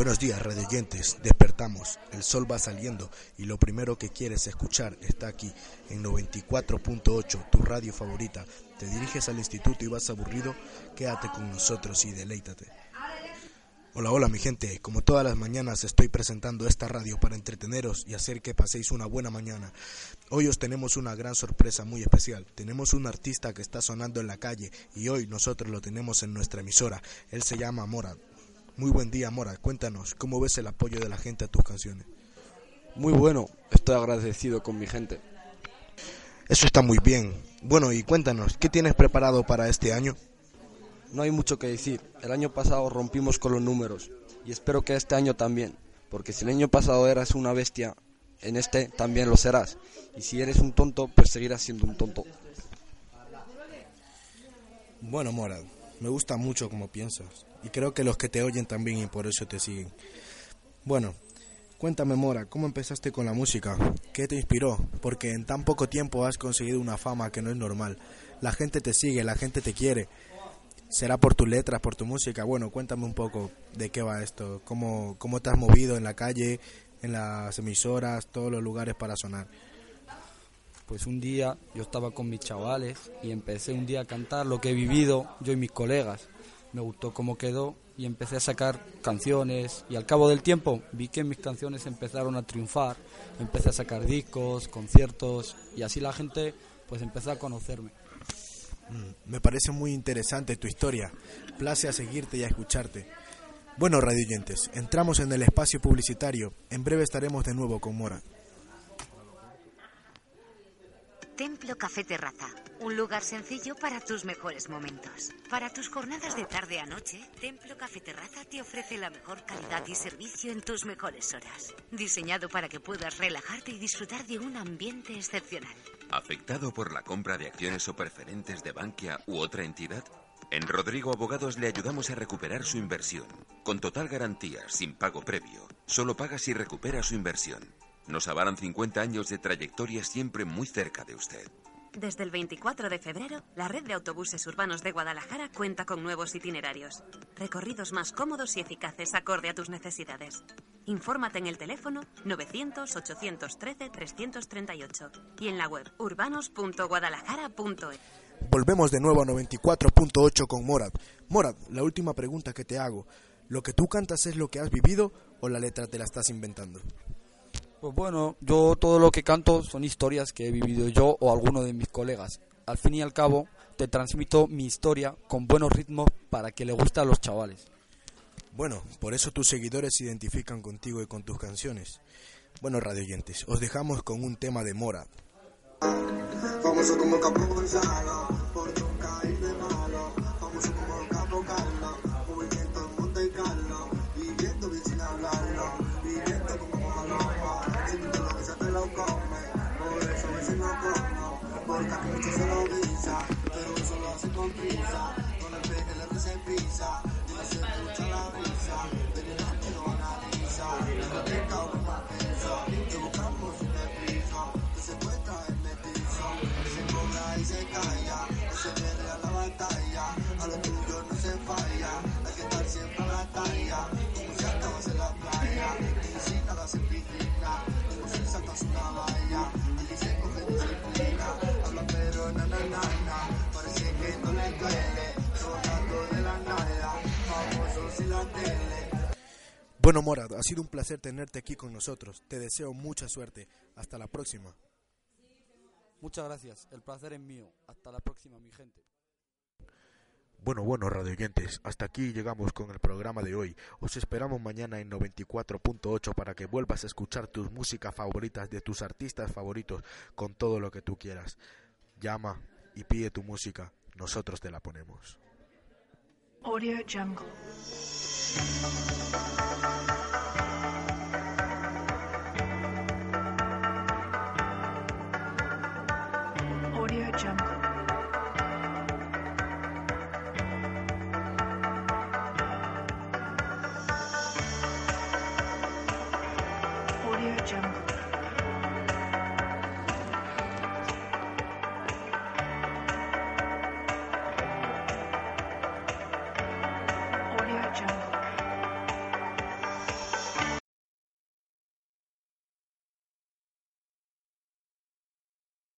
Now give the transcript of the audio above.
Buenos días, radioyentes. Despertamos. El sol va saliendo y lo primero que quieres escuchar está aquí en 94.8, tu radio favorita. Te diriges al instituto y vas aburrido, quédate con nosotros y deleítate. Hola, hola mi gente. Como todas las mañanas estoy presentando esta radio para entreteneros y hacer que paséis una buena mañana. Hoy os tenemos una gran sorpresa muy especial. Tenemos un artista que está sonando en la calle y hoy nosotros lo tenemos en nuestra emisora. Él se llama Mora. Muy buen día, Mora. Cuéntanos, ¿cómo ves el apoyo de la gente a tus canciones? Muy bueno, estoy agradecido con mi gente. Eso está muy bien. Bueno, y cuéntanos, ¿qué tienes preparado para este año? No hay mucho que decir. El año pasado rompimos con los números y espero que este año también, porque si el año pasado eras una bestia, en este también lo serás. Y si eres un tonto, pues seguirás siendo un tonto. Bueno, Mora, me gusta mucho como piensas. Y creo que los que te oyen también y por eso te siguen. Bueno, cuéntame Mora, ¿cómo empezaste con la música? ¿Qué te inspiró? Porque en tan poco tiempo has conseguido una fama que no es normal. La gente te sigue, la gente te quiere. ¿Será por tus letras, por tu música? Bueno, cuéntame un poco de qué va esto. ¿Cómo, cómo te has movido en la calle, en las emisoras, todos los lugares para sonar? Pues un día yo estaba con mis chavales y empecé un día a cantar lo que he vivido yo y mis colegas. Me gustó cómo quedó y empecé a sacar canciones y al cabo del tiempo vi que mis canciones empezaron a triunfar. Empecé a sacar discos, conciertos y así la gente pues empezó a conocerme. Mm, me parece muy interesante tu historia. Place a seguirte y a escucharte. Bueno, radioyentes, entramos en el espacio publicitario. En breve estaremos de nuevo con Mora. Templo Café Terraza, un lugar sencillo para tus mejores momentos. Para tus jornadas de tarde a noche, Templo Café Terraza te ofrece la mejor calidad y servicio en tus mejores horas. Diseñado para que puedas relajarte y disfrutar de un ambiente excepcional. ¿Afectado por la compra de acciones o preferentes de Bankia u otra entidad? En Rodrigo Abogados le ayudamos a recuperar su inversión. Con total garantía, sin pago previo. Solo paga si recupera su inversión. Nos avalan 50 años de trayectoria siempre muy cerca de usted. Desde el 24 de febrero, la red de autobuses urbanos de Guadalajara cuenta con nuevos itinerarios. Recorridos más cómodos y eficaces acorde a tus necesidades. Infórmate en el teléfono 900-813-338 y en la web urbanos.guadalajara.es. Volvemos de nuevo a 94.8 con Morad. Morad, la última pregunta que te hago. ¿Lo que tú cantas es lo que has vivido o la letra te la estás inventando? Pues bueno, yo todo lo que canto son historias que he vivido yo o alguno de mis colegas. Al fin y al cabo, te transmito mi historia con buenos ritmos para que le guste a los chavales. Bueno, por eso tus seguidores se identifican contigo y con tus canciones. Bueno, radioyentes, os dejamos con un tema de Mora. Como. Porque aquí mucho se lo guisa, pero eso lo hace con prisa. Con el peje le reza pisa, y no se escucha la brisa. De que la que Bueno, Mora, ha sido un placer tenerte aquí con nosotros. Te deseo mucha suerte. Hasta la próxima. Muchas gracias, el placer es mío. Hasta la próxima, mi gente. Bueno, bueno, radioyentes, hasta aquí llegamos con el programa de hoy. Os esperamos mañana en 94.8 para que vuelvas a escuchar tus músicas favoritas de tus artistas favoritos con todo lo que tú quieras. Llama y pide tu música, nosotros te la ponemos. Audio Jungle. Electric Jungle. Audio Jungle.